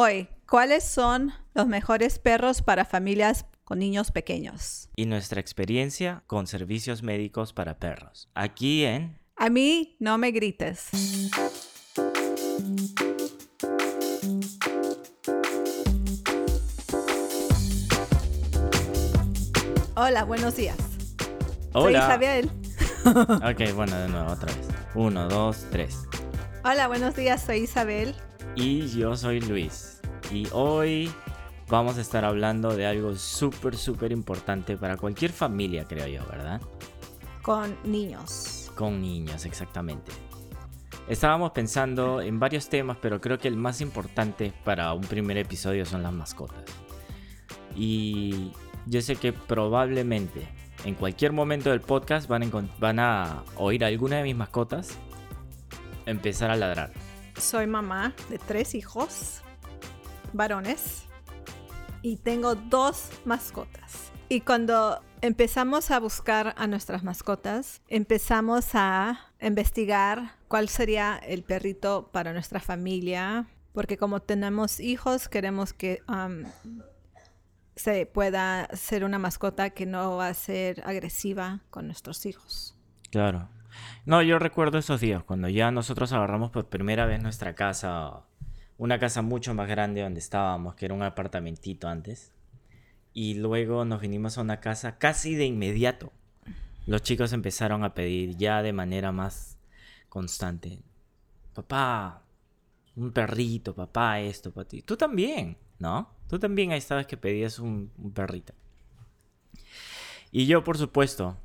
Hoy, ¿cuáles son los mejores perros para familias con niños pequeños? Y nuestra experiencia con servicios médicos para perros. Aquí en... A mí no me grites. Hola, buenos días. Soy Hola. Isabel. Ok, bueno, de nuevo, otra vez. Uno, dos, tres. Hola, buenos días. Soy Isabel. Y yo soy Luis. Y hoy vamos a estar hablando de algo súper, súper importante para cualquier familia, creo yo, ¿verdad? Con niños. Con niños, exactamente. Estábamos pensando en varios temas, pero creo que el más importante para un primer episodio son las mascotas. Y yo sé que probablemente en cualquier momento del podcast van a, encon- van a oír a alguna de mis mascotas empezar a ladrar. Soy mamá de tres hijos varones y tengo dos mascotas. Y cuando empezamos a buscar a nuestras mascotas, empezamos a investigar cuál sería el perrito para nuestra familia, porque como tenemos hijos, queremos que um, se pueda ser una mascota que no va a ser agresiva con nuestros hijos. Claro. No, yo recuerdo esos días cuando ya nosotros agarramos por primera vez nuestra casa, una casa mucho más grande donde estábamos, que era un apartamentito antes. Y luego nos vinimos a una casa casi de inmediato. Los chicos empezaron a pedir ya de manera más constante. Papá, un perrito, papá, esto para ti. Tú también, ¿no? Tú también ahí estabas que pedías un, un perrito. Y yo, por supuesto,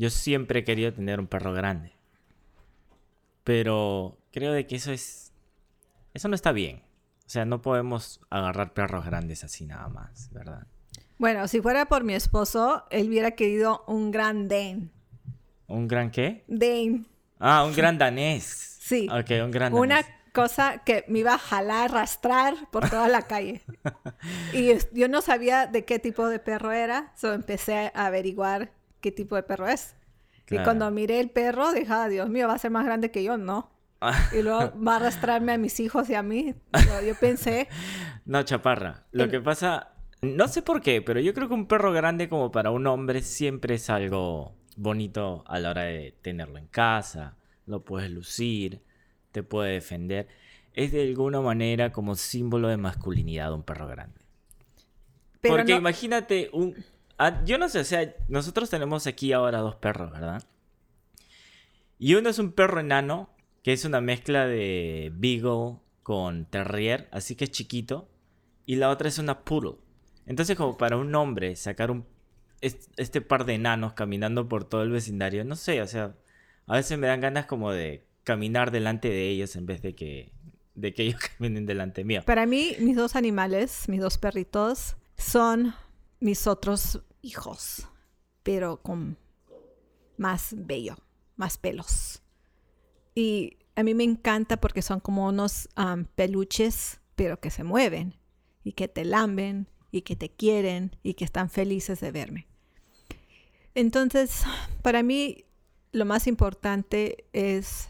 yo siempre he querido tener un perro grande. Pero creo de que eso es... Eso no está bien. O sea, no podemos agarrar perros grandes así nada más, ¿verdad? Bueno, si fuera por mi esposo, él hubiera querido un gran Dane. ¿Un gran qué? Dane. Ah, un gran danés. Sí. Ok, un gran Una danés. cosa que me iba a jalar, arrastrar por toda la calle. y yo no sabía de qué tipo de perro era, so empecé a averiguar qué tipo de perro es. Claro. Y cuando miré el perro, dije, ah, Dios mío, va a ser más grande que yo, no. Ah, Y luego va a arrastrarme a mis hijos y a mí. Yo, yo pensé, no, chaparra. Lo El- que pasa... No sé por qué, pero yo creo que un perro grande como para un hombre siempre es algo bonito a la hora de tenerlo en casa. Lo puedes lucir, te puede defender. Es de alguna manera como símbolo de masculinidad un perro grande. pero Porque no- imagínate un... ah, yo no sé, o sea, nosotros tenemos aquí ahora dos perros, ¿verdad? Y uno es un perro enano, que es una mezcla de Beagle con Terrier, así que es chiquito. Y la otra es una Poodle. Entonces, como para un hombre sacar un, es- este par de enanos caminando por todo el vecindario, no sé, o sea, a veces me dan ganas como de caminar delante de ellos en vez de que, de que ellos caminen delante mío. para mí, mis dos animales, mis dos perritos, son mis otros hijos, pero con más bello, más pelos. Y a mí me encanta porque son como unos am, peluches, pero que se mueven y que te lamben y que te quieren y que están felices de verme. Entonces, para mí, lo más importante es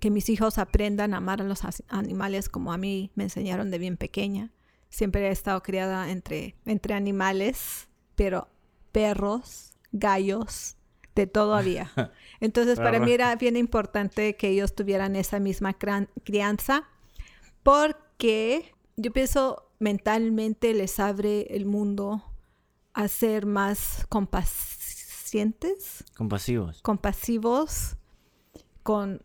que mis hijos aprendan a amar a los animales como a mí me enseñaron de bien pequeña. Siempre he estado criada entre, entre animales, pero perros, gallos, de todo había. Entonces, para mí era bien importante que ellos tuvieran esa misma crianza, porque yo pienso mentalmente les abre el mundo a ser más compasientes Compasivos. compasivos con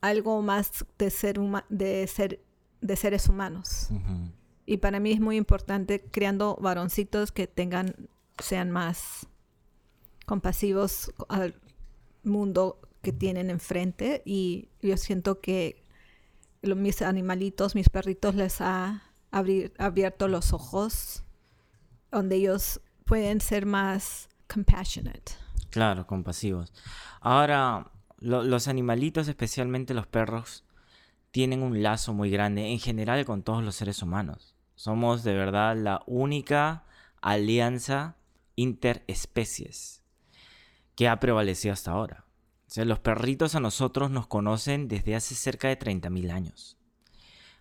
algo más de ser de ser de seres humanos y para mí es muy importante creando varoncitos que tengan sean más compasivos al mundo que tienen enfrente y yo siento que mis animalitos mis perritos les ha abrir- abierto los ojos donde ellos pueden ser más compassionate Claro, compasivos. Ahora, lo- los animalitos, especialmente los perros, tienen un lazo muy grande en general con todos los seres humanos. Somos de verdad la única alianza interespecies que ha prevalecido hasta ahora. Los perritos a nosotros nos conocen desde hace cerca de 30.000 años.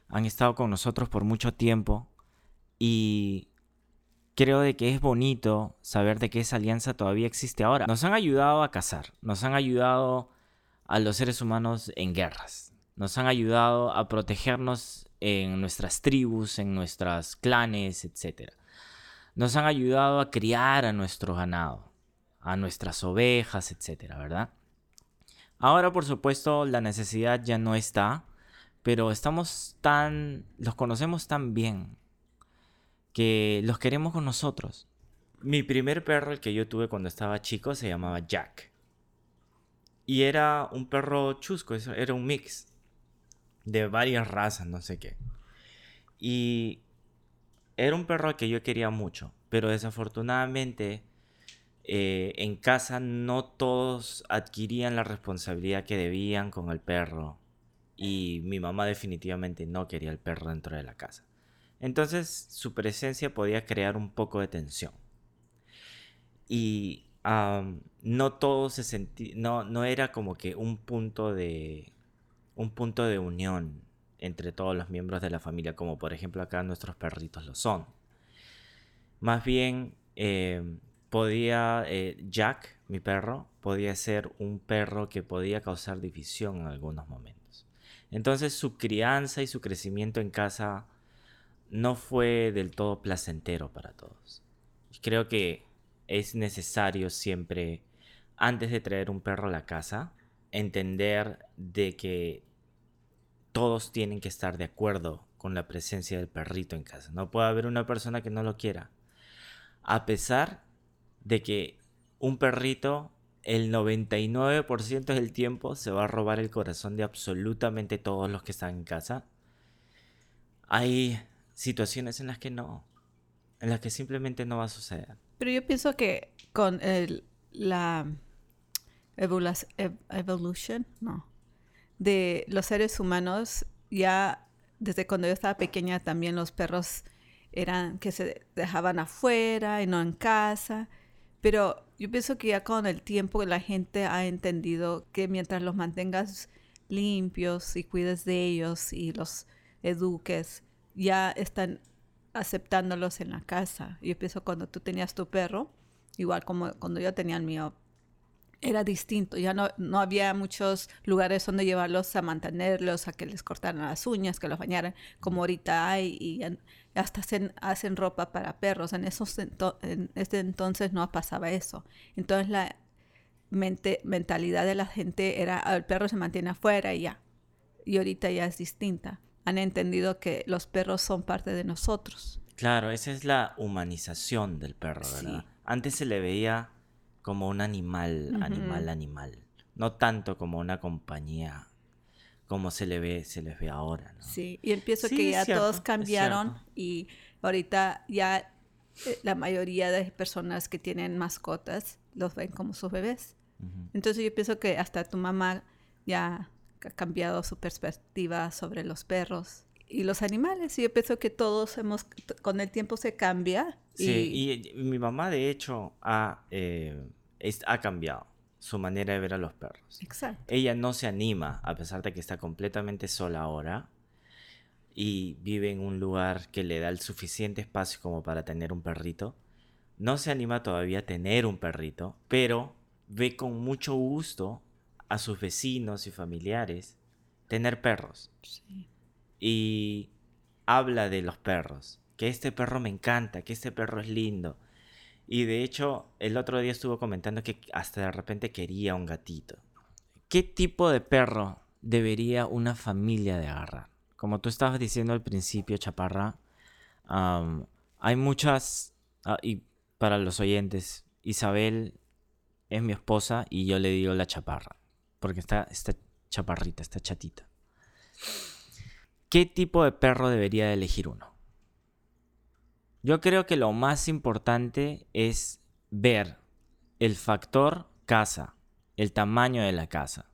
han estado con nosotros por mucho tiempo y creo de que es bonito saber de que esa alianza todavía existe ahora. Nos han ayudado a cazar, nos han ayudado a los seres humanos en guerras, nos han ayudado a protegernos en nuestras tribus, en nuestras clanes, etc. Nos han ayudado a criar a nuestro ganado, a nuestras ovejas, etc. ¿Verdad? Ahora, por supuesto, la necesidad ya no está, pero estamos tan, los conocemos tan bien que los queremos con nosotros. Mi primer perro, el que yo tuve cuando estaba chico, se llamaba Jack. Y era un perro chusco, era un mix de varias razas, no sé qué. Y era un perro que yo quería mucho, pero desafortunadamente eh, en casa no todos adquirían la responsabilidad que debían con el perro. Y mi mamá definitivamente no quería el perro dentro de la casa. Entonces su presencia podía crear un poco de tensión. Y no todo se sentía, no, no era como que un punto de, un punto de unión entre todos los miembros de la familia, como por ejemplo acá nuestros perritos lo son. Más bien, em, podía, eh, Jack, mi perro, podía ser un perro que podía causar división en algunos momentos. Entonces su crianza y su crecimiento en casa no fue del todo placentero para todos. Creo que es necesario siempre, antes de traer un perro a la casa, entender de que todos tienen que estar de acuerdo con la presencia del perrito en casa. No puede haber una persona que no lo quiera. A pesar de que un perrito el 99% del tiempo se va a robar el corazón de absolutamente todos los que están en casa. Hay situaciones en las que no, en las que simplemente no va a suceder. Pero yo pienso que con el, la evolución, no, de los seres humanos, ya desde cuando yo estaba pequeña también los perros eran que se dejaban afuera y no en casa. Pero yo pienso que ya con el tiempo la gente ha entendido que mientras los mantengas limpios y cuides de ellos y los eduques, ya están aceptándolos en la casa. Yo pienso cuando tú tenías tu perro, igual como cuando yo tenía el mío, era distinto. Ya no, no había muchos lugares donde llevarlos a mantenerlos, a que les cortaran las uñas, que los bañaran, como ahorita hay, y hasta hacen, hacen ropa para perros. En, esos en ese entonces no pasaba eso. Entonces la mente, mentalidad de la gente era, ah, el perro se mantiene afuera y ya. Y ahorita ya es distinta han entendido que los perros son parte de nosotros. Claro, esa es la humanización del perro, ¿verdad? Antes se le veía como un animal, animal, animal. No tanto como una compañía como se le ve, se les ve ahora, ¿no? Sí, y empiezo que ya todos cambiaron y ahorita ya eh, la mayoría de personas que tienen mascotas los ven como sus bebés. Entonces yo pienso que hasta tu mamá ya ha cambiado su perspectiva sobre los perros y los animales. Y yo pienso que todos hemos, con el tiempo se cambia. Sí, y, mi mamá de hecho ha, eh, ha cambiado su manera de ver a los perros. Exacto. Ella no se anima, a pesar de que está completamente sola ahora y vive en un lugar que le da el suficiente espacio como para tener un perrito. No se anima todavía a tener un perrito, pero ve con mucho gusto a sus vecinos y familiares tener perros. Y habla de los perros, que este perro me encanta, que este perro es lindo. Y de hecho, el otro día estuvo comentando que hasta de repente quería un gatito. ¿Qué tipo de perro debería una familia de agarrar? Como tú estabas diciendo al principio, Chaparra, hay muchas, ah, y para los oyentes, Isabel es mi esposa y yo le digo la Chaparra porque está, está chaparrita, está chatita. ¿Qué tipo de perro debería elegir uno? Yo creo que lo más importante es ver el factor casa, el tamaño de la casa,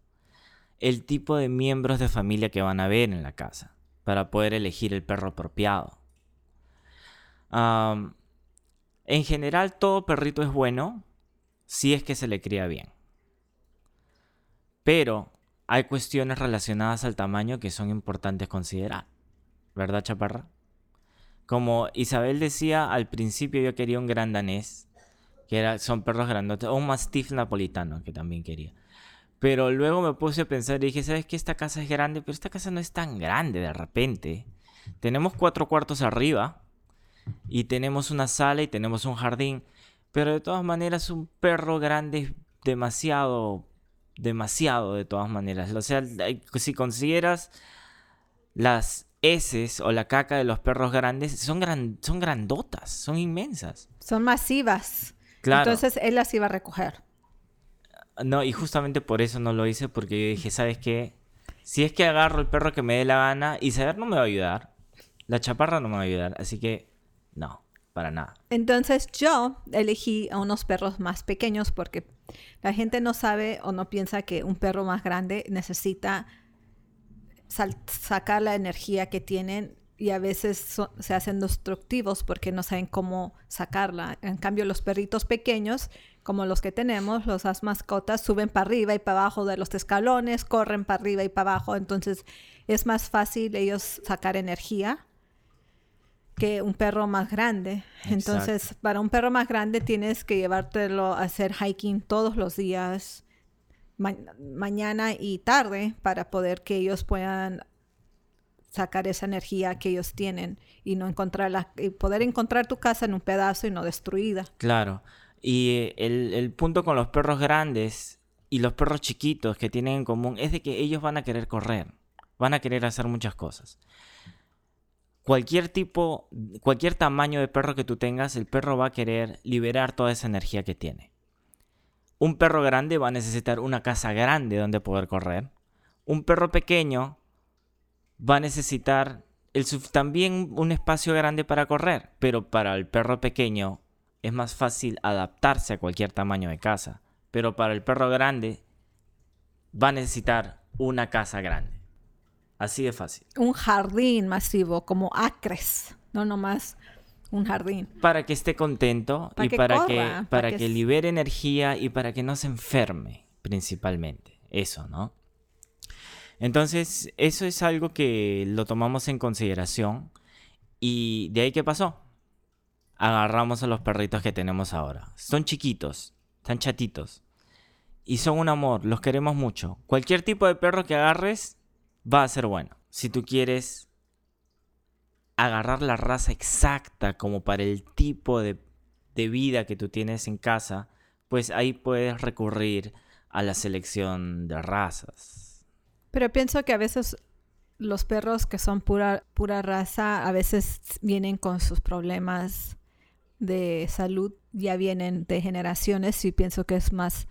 el tipo de miembros de familia que van a ver en la casa, para poder elegir el perro apropiado. en general, todo perrito es bueno si es que se le cría bien. Pero hay cuestiones relacionadas al tamaño que son importantes considerar. ¿verdad, Chaparra? Como Isabel decía, al principio yo quería un gran danés, que era, son perros grandotes, o un mastiff napolitano, que también quería. Pero luego me puse a pensar y dije, ¿sabes qué? Esta casa es grande, pero esta casa no es tan grande de repente. Tenemos cuatro cuartos arriba y tenemos una sala y tenemos un jardín. Pero de todas maneras un perro grande es demasiado, demasiado de todas maneras. O sea, si consideras las heces o la caca de los perros grandes, son, gran, son grandotas, son inmensas. Son masivas. Claro. Entonces él las iba a recoger. No, y justamente por eso no lo hice, porque yo dije, ¿sabes qué? Si es que agarro el perro que me dé la gana, y saber no me va a ayudar. La chaparra no me va a ayudar, así que no, para nada. Entonces yo elegí a unos perros más pequeños porque la gente no sabe o no piensa que un perro más grande necesita sacar la energía que tienen y a veces se hacen destructivos porque no saben cómo sacarla. En cambio, los perritos pequeños, como los que tenemos, los mascotas, suben para arriba y para abajo de los escalones, corren para arriba y para abajo, entonces es más fácil ellos sacar energía que un perro más grande. Entonces, para un perro más grande tienes que llevártelo a hacer hiking todos los días, mañana y tarde, para poder que ellos puedan sacar esa energía que ellos tienen y no encontrarla, y poder encontrar tu casa en un pedazo y no destruida. Claro. Y el, el punto con los perros grandes y los perros chiquitos que tienen en común es de que ellos van a querer correr, van a querer hacer muchas cosas cualquier tipo, cualquier tamaño de perro que tú tengas, el perro va a querer liberar toda esa energía que tiene. Un perro grande va a necesitar una casa grande donde poder correr. Un perro pequeño va a necesitar también un espacio grande para correr, pero para el perro pequeño es más fácil adaptarse a cualquier tamaño de casa, pero para el perro grande va a necesitar una casa grande. Así de fácil. Un jardín masivo, como acres, no nomás un jardín. Para que esté contento y para, que, para, que, libere energía y para que no se enferme, principalmente. Eso, ¿no? Entonces, eso es algo que lo tomamos en consideración. Y de ahí, ¿qué pasó? Agarramos a los perritos que tenemos ahora. Son chiquitos, están chatitos. Y son un amor, los queremos mucho. Cualquier tipo de perro que agarres, va a ser bueno. Si tú quieres agarrar la raza exacta como para el tipo de, vida que tú tienes en casa, pues ahí puedes recurrir a la selección de razas. Pero pienso que a veces los perros que son pura, pura raza a veces vienen con sus problemas de salud, ya vienen de generaciones y pienso que es más,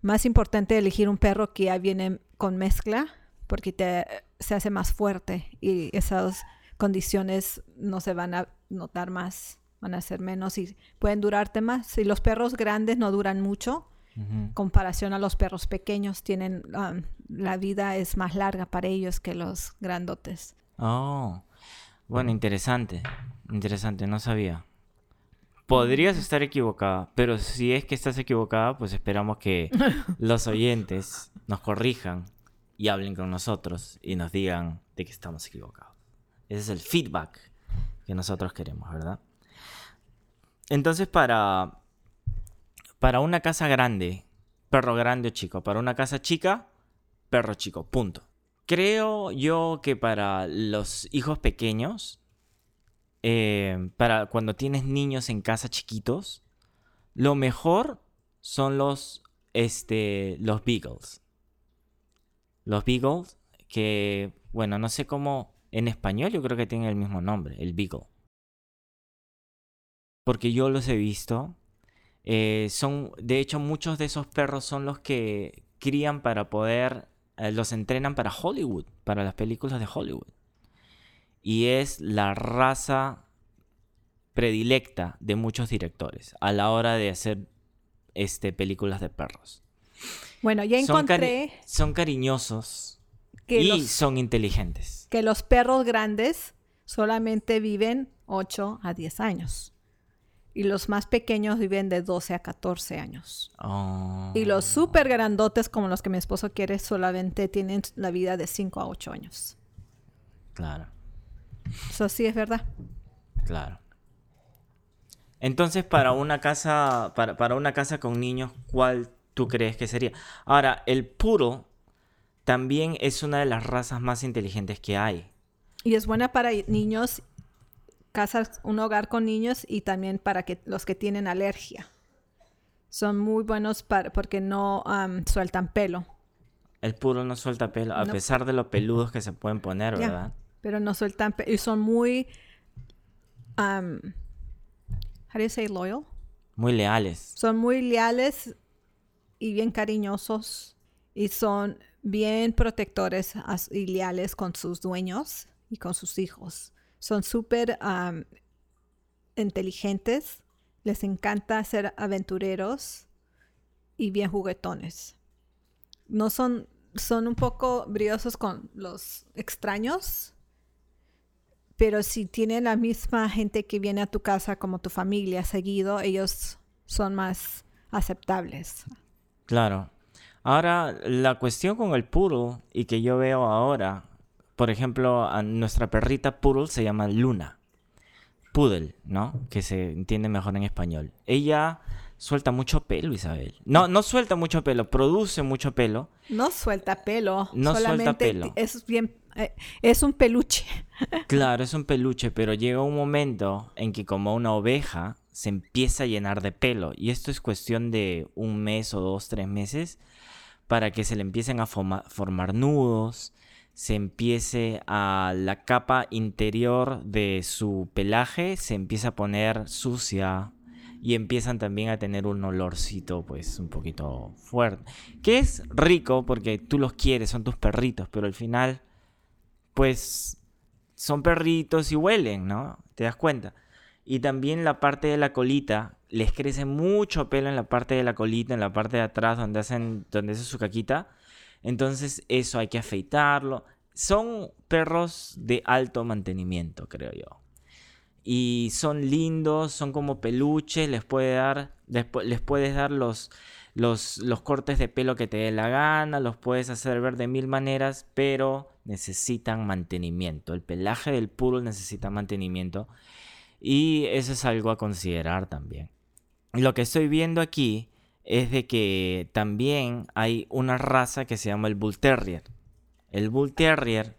más importante elegir un perro que ya viene con mezcla porque te, se hace más fuerte y esas condiciones no se van a notar más, van a ser menos y pueden durarte más. Y los perros grandes no duran mucho, comparación a los perros pequeños, tienen um, la vida es más larga para ellos que los grandotes. Oh, bueno, interesante, interesante, no sabía. Podrías estar equivocada, pero si es que estás equivocada, pues esperamos que los oyentes nos corrijan y hablen con nosotros y nos digan de que estamos equivocados. Ese es el feedback que nosotros queremos, ¿verdad? Entonces, para, para una casa grande, perro grande o chico, para una casa chica, perro chico, punto. Creo yo que para los hijos pequeños, eh, para cuando tienes niños en casa chiquitos, lo mejor son los, este, los beagles los Beagles, que, bueno, no sé cómo, en español yo creo que tienen el mismo nombre, el Beagle. Porque yo los he visto. Eh, son, de hecho, muchos de esos perros son los que crían para poder, eh, los entrenan para Hollywood, para las películas de Hollywood. Y es la raza predilecta de muchos directores a la hora de hacer este, películas de perros. Bueno, ya encontré. Son, cariñosos y son inteligentes. Que los perros grandes solamente viven 8 a 10 años. Y los más pequeños viven de 12 a 14 años. Oh. Y los súper grandotes, como los que mi esposo quiere, solamente tienen la vida de 5 a 8 años. Claro. Eso sí es verdad. Claro. Entonces, para una casa, para, para una casa con niños, ¿cuál tú crees que sería? Ahora, el puro también es una de las razas más inteligentes que hay. Y es buena para niños, casas, un hogar con niños y también para que los que tienen alergia. Son muy buenos para, porque no sueltan pelo. El puro no suelta pelo, a No. pesar de lo peludos que se pueden poner, ¿verdad? Pero no sueltan pelo. Y son muy... am, how do you say loyal? Muy leales. Son muy leales y bien cariñosos y son bien protectores y leales con sus dueños y con sus hijos. Son súper inteligentes, les encanta ser aventureros y bien juguetones. No son, son un poco briosos con los extraños, pero si tienen la misma gente que viene a tu casa como tu familia seguido, ellos son más aceptables. Claro. Ahora, la cuestión con el poodle y que yo veo ahora, por ejemplo, a nuestra perrita poodle se llama Luna. Poodle, ¿no? Que se entiende mejor en español. Ella suelta mucho pelo, Isabel. No, no suelta mucho pelo, produce mucho pelo. No suelta pelo, No suelta solamente pelo. es bien, eh, es un peluche. Claro, es un peluche, pero llega un momento en que como una oveja se empieza a llenar de pelo. Y esto es cuestión de un mes o dos, tres meses para que se le empiecen a forma- formar nudos, se empiece a la capa interior de su pelaje, se empieza a poner sucia y empiezan también a tener un olorcito pues un poquito fuerte. Que es rico porque tú los quieres, son tus perritos, pero al final pues son perritos y huelen, ¿no? ¿Te das cuenta? Y también la parte de la colita, les crece mucho pelo en la parte de la colita, en la parte de atrás donde hacen, donde hace su caquita. Entonces eso hay que afeitarlo. Son perros de alto mantenimiento, creo yo. Y son lindos, son como peluches, les puede dar, les, les puedes dar los, los, los cortes de pelo que te dé la gana, los puedes hacer ver de mil maneras, pero necesitan mantenimiento. El pelaje del puro necesita mantenimiento y eso es algo a considerar también. Lo que estoy viendo aquí es de que también hay una raza que se llama el Bull Terrier. El Bull Terrier,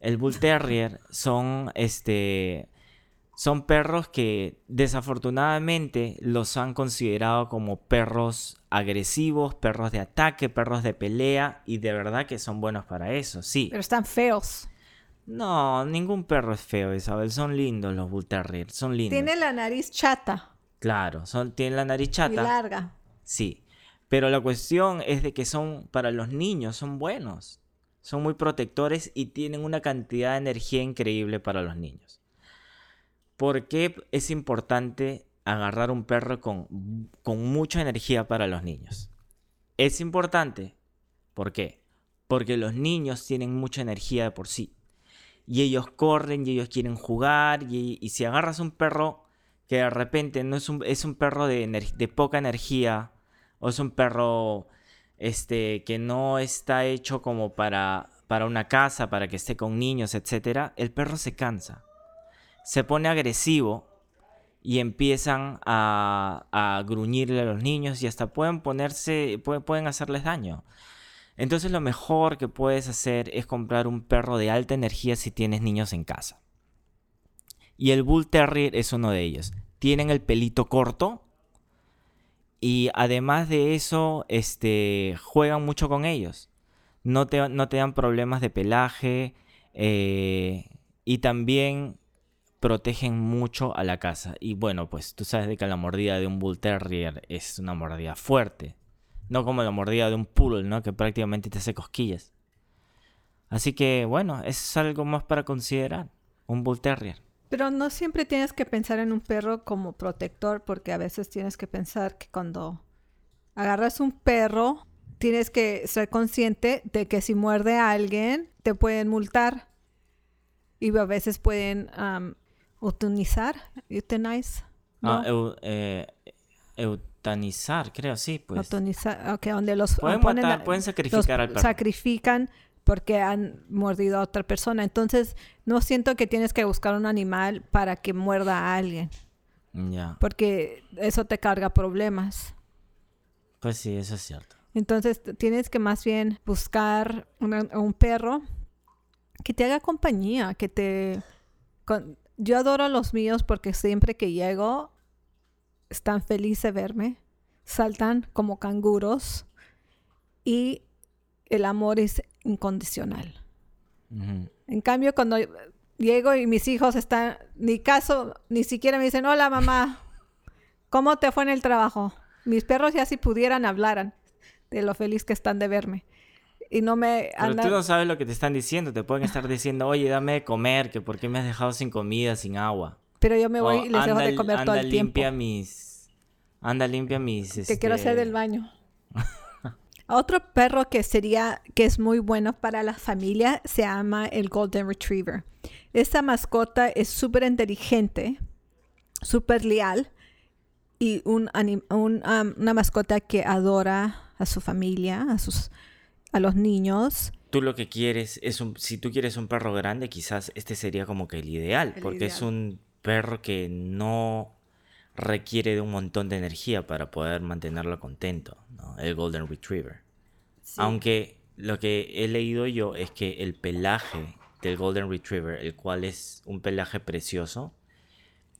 el Bull Terrier son este son perros que desafortunadamente los han considerado como perros agresivos, perros de ataque, perros de pelea y de verdad que son buenos para eso, sí. Pero están feos. No, ningún perro es feo, Isabel, son lindos los Bull Terrier, son lindos. Tiene la nariz chata Claro, son tienen la nariz y chata. larga. Sí, pero la cuestión es de que son para los niños, son buenos. Son muy protectores y tienen una cantidad de energía increíble para los niños. ¿Por qué es importante agarrar un perro con, con mucha energía para los niños? Es importante. ¿Por qué? Porque los niños tienen mucha energía de por sí. Y ellos corren y ellos quieren jugar. Y, si agarras un perro que de repente no es un, es un perro de, de poca energía o es un perro este, que no está hecho como para, para una casa, para que esté con niños, etc., el perro se cansa, se pone agresivo y empiezan a, a gruñirle a los niños y hasta pueden ponerse, pueden, pueden hacerles daño. Entonces lo mejor que puedes hacer es comprar un perro de alta energía si tienes niños en casa. Y el Bull Terrier es uno de ellos. Tienen el pelito corto. Y además de eso, este, juegan mucho con ellos. No te, no te dan problemas de pelaje. eh, y también protegen mucho a la casa. Y bueno, pues tú sabes de que la mordida de un Bull Terrier es una mordida fuerte. No como la mordida de un Poodle, ¿no? Que prácticamente te hace cosquillas. Así que bueno, es algo más para considerar. Un Bull Terrier. Pero no siempre tienes que pensar en un perro como protector, porque a veces tienes que pensar que cuando agarras un perro, tienes que ser consciente de que si muerde a alguien, te pueden multar. Y a veces pueden um, eutanizar, euthanize, ¿no? Ah, eu- eh, eutanizar, creo, sí, pues. Eutanizar, ok, donde los Pueden matar, pueden sacrificar al perro. sacrifican porque han mordido a otra persona. Entonces, no siento que tienes que buscar un animal para que muerda a alguien, Ya. porque eso te carga problemas. Pues sí, eso es cierto. Entonces, tienes que más bien buscar una- un perro que te haga compañía, que te... con- Yo adoro a los míos porque siempre que llego están felices de verme, saltan como canguros y el amor es incondicional. En cambio, cuando llego y mis hijos están, ni caso, ni siquiera me dicen, hola mamá, ¿cómo te fue en el trabajo? Mis perros ya si pudieran hablaran de lo feliz que están de verme. Y no me Pero andan... tú no sabes lo que te están diciendo. Te pueden estar diciendo, oye, dame de comer, que por qué me has dejado sin comida, sin agua. Pero yo me voy O y les dejo anda, de comer todo anda el tiempo. limpia mis... Anda limpia mis... Que quiero hacer este, del baño. Otro perro que sería, que es muy bueno para la familia, se llama el Golden Retriever. Esta mascota es súper inteligente, súper leal y un, un, um, una mascota que adora a su familia, a, sus, a los niños. Tú lo que quieres es un... Si tú quieres un perro grande, quizás este sería como que el ideal. El porque es un perro que no requiere de un montón de energía para poder mantenerlo contento. ¿no? El Golden Retriever. Aunque lo que he leído yo es que el pelaje del Golden Retriever, el cual es un pelaje precioso,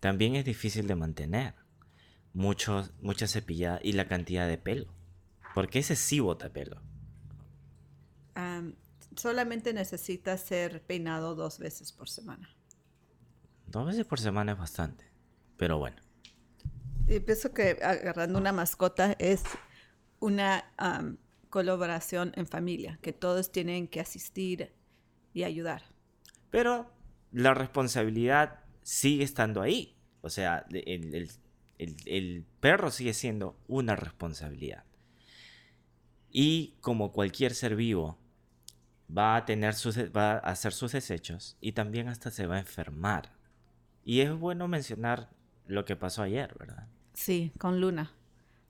también es difícil de mantener. Mucho, mucha cepillada y la cantidad de pelo. Porque ese sí bota pelo. Am, solamente necesita ser peinado dos veces por semana. Dos veces por semana es bastante. Pero bueno. Y pienso que agarrando una mascota es una colaboración en familia, que todos tienen que asistir y ayudar. Pero la responsabilidad sigue estando ahí. O sea, el, el- el- el perro sigue siendo una responsabilidad. Y como cualquier ser vivo, va a tener sus, va a hacer sus desechos y también hasta se va a enfermar. Y es bueno mencionar lo que pasó ayer, ¿verdad? Sí, con Luna.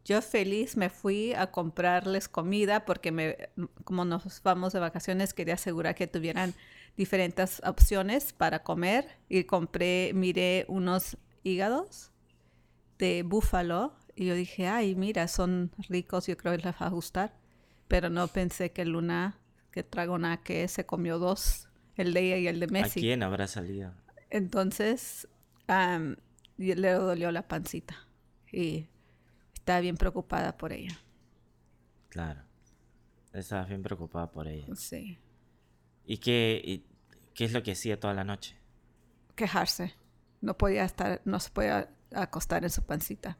Yo feliz me fui a comprarles comida porque me, como nos vamos de vacaciones quería asegurar que tuvieran diferentes opciones para comer y compré, miré unos hígados de búfalo y yo dije, ay, mira, son ricos, yo creo que les va a gustar. Pero no pensé que Luna, que tragona que se comió dos, el de ella y el de ¿A Messi. quién habrá salido? Entonces, y le dolió la pancita y estaba bien preocupada por ella. Claro. Estabas bien preocupada por ella. Sí. ¿Y qué, y qué es lo que hacía toda la noche? Quejarse. No podía estar, no se podía acostar en su pancita.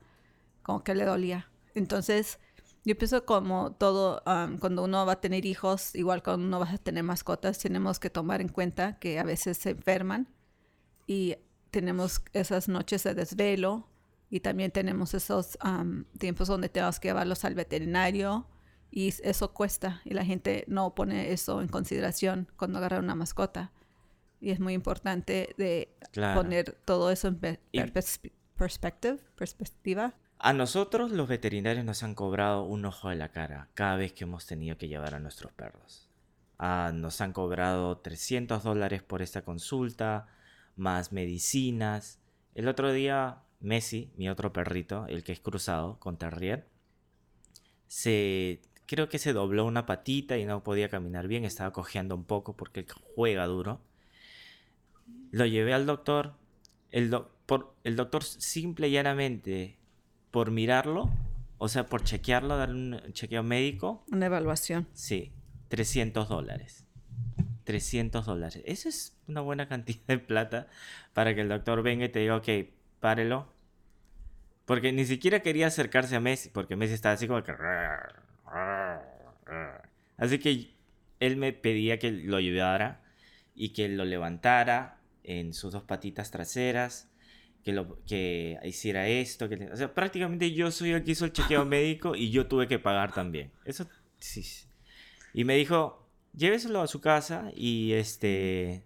Como que le dolía. Entonces, yo pienso como todo, am, cuando uno va a tener hijos, igual cuando uno va a tener mascotas, tenemos que tomar en cuenta que a veces se enferman y tenemos esas noches de desvelo y también tenemos esos tiempos donde tenemos que llevarlos al veterinario y eso cuesta y la gente no pone eso en consideración cuando agarra una mascota y es muy importante de Claro. poner todo eso en Y- perspective, perspectiva. A nosotros los veterinarios nos han cobrado un ojo de la cara cada vez que hemos tenido que llevar a nuestros perros. Ah, nos han cobrado 300 dólares por esta consulta, más medicinas. El otro día, Messi, mi otro perrito, el que es cruzado con Terrier, se creo que se dobló una patita y no podía caminar bien, estaba cojeando un poco porque juega duro. Lo llevé al doctor. El, doc- por, el doctor simple y llanamente por mirarlo, o sea, por chequearlo, darle un chequeo médico, Una evaluación. sí, 300 dólares. 300 dólares. Eso es una buena cantidad de plata para que el doctor venga y te diga, ok, párelo. Porque ni siquiera quería acercarse a Messi, porque Messi estaba así como que... Así que él me pedía que lo ayudara y que lo levantara en sus dos patitas traseras, que, lo, que hiciera esto. Que, le- o sea, prácticamente yo soy el que hizo el chequeo médico y yo tuve que pagar también. Eso sí. sí. Y me dijo, lléveselo a su casa y este...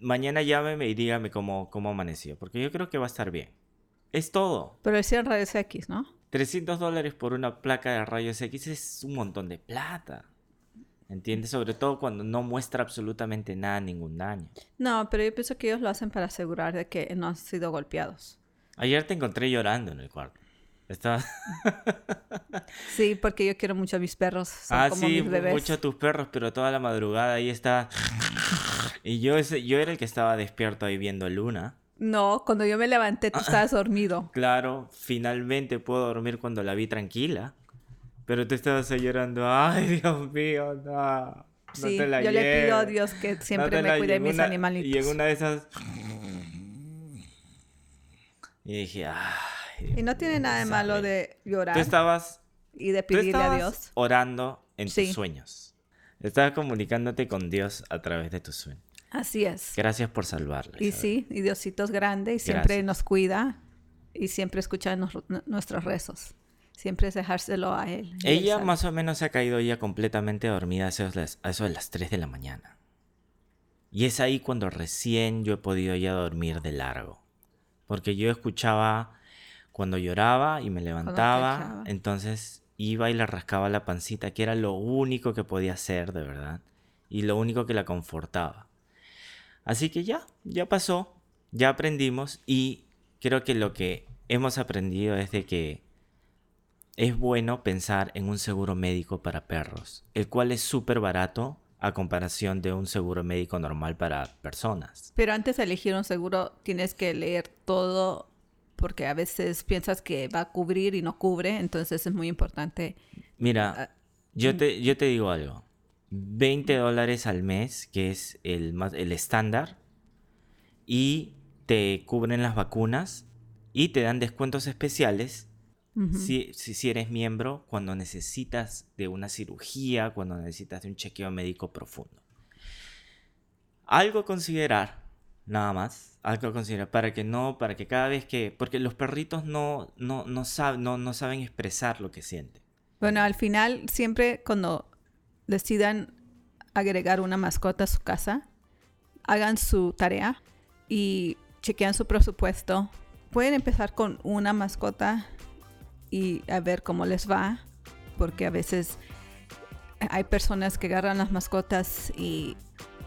Mañana llámeme y dígame cómo, cómo amaneció, porque yo creo que va a estar bien. Es todo. Pero hicieron rayos X, ¿no? 300 dólares por una placa de rayos X es un montón de plata. ¿Entiendes? Sobre todo cuando no muestra absolutamente nada, ningún daño. No, pero yo pienso que ellos lo hacen para asegurar de que no han sido golpeados. Ayer te encontré llorando en el cuarto. Estaba... Sí, porque yo quiero mucho a mis perros. Son ah, como sí, mis bebés. mucho a tus perros, pero toda la madrugada ahí está... Y yo, ese- yo era el que estaba despierto ahí viendo Luna. No, cuando yo me levanté tú estabas dormido. Claro, finalmente puedo dormir cuando la vi tranquila. Pero tú estabas ahí llorando. Ay, Dios mío, no. no Sí, te la yo le pido a Dios que siempre me cuide mis una- animalitos. Y en una de esas... Y dije, ay. Y no tiene nada de malo sabe. de llorar Tú estabas, y de tú pedirle a estabas Dios. orando en Sí. tus sueños. Estabas comunicándote con Dios a través de tus sueños. Así es. Gracias por salvarla. Y sí, y Diosito es grande y siempre Gracias. nos cuida y siempre escucha nos- nuestros rezos. Siempre es dejárselo a Él. Él Ella sabe. más o menos se ha caído ya completamente dormida a eso, de las- a eso de las 3 de la mañana. Y es ahí cuando recién yo he podido ya dormir de largo. Porque yo escuchaba cuando lloraba y me levantaba, entonces iba y le rascaba la pancita, que era lo único que podía hacer, de verdad. Y lo único que la confortaba. Así que ya, ya pasó, ya aprendimos y creo que lo que hemos aprendido es de que es bueno pensar en un seguro médico para perros, el cual es súper barato a comparación de un seguro médico normal para personas. Pero antes de elegir un seguro tienes que leer todo porque a veces piensas que va a cubrir y no cubre, entonces es muy importante. Mira, Ah, yo te, yo te digo algo. 20 dólares al mes, que es el, más, el estándar, y te cubren las vacunas y te dan descuentos especiales si, si eres miembro cuando necesitas de una cirugía, cuando necesitas de un chequeo médico profundo. Algo a considerar, nada más, algo a considerar, para que no, para que cada vez que, porque los perritos no, no, no, sab- no, no saben expresar lo que sienten. Bueno, al final, siempre cuando decidan agregar una mascota a su casa, hagan su tarea y chequean su presupuesto. Pueden empezar con una mascota y a ver cómo les va, porque a veces hay personas que agarran las mascotas y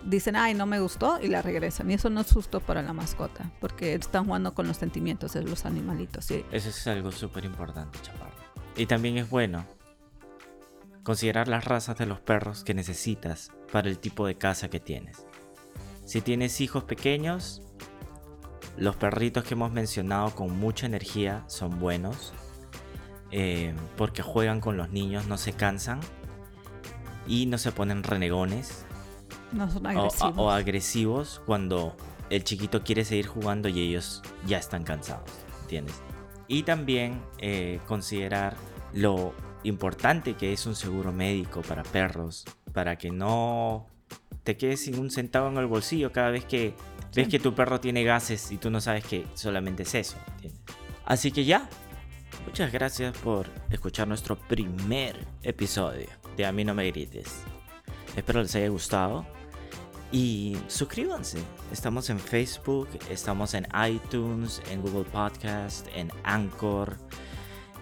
dicen, ay, no me gustó y la regresan. Y eso no es justo para la mascota, porque están jugando con los sentimientos de los animalitos. ¿sí? Eso es algo súper importante, chaparro. Y también es bueno considerar las razas de los perros que necesitas para el tipo de casa que tienes. Si tienes hijos pequeños, los perritos que hemos mencionado con mucha energía son buenos. eh, porque juegan con los niños, no se cansan y no se ponen renegones No son agresivos. o agresivos cuando el chiquito quiere seguir jugando y ellos ya están cansados, ¿entiendes? Y también eh, considerar lo importante que es un seguro médico para perros, para que no te quedes sin un centavo en el bolsillo cada vez que ves que tu perro tiene gases y tú no sabes que solamente es eso, ¿entiendes? Así que ya, muchas gracias por escuchar nuestro primer episodio de A mí no me grites. Espero les haya gustado. Y suscríbanse. Estamos en Facebook, estamos en iTunes, en Google Podcast, en Anchor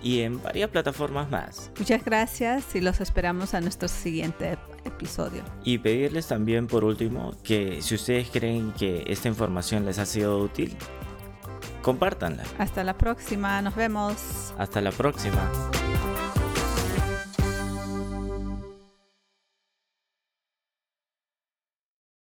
y en varias plataformas más. Muchas gracias y los esperamos a nuestro siguiente ep- episodio. Y pedirles también por último que si ustedes creen que esta información les ha sido útil, compártanla. Hasta la próxima, nos vemos. Hasta la próxima.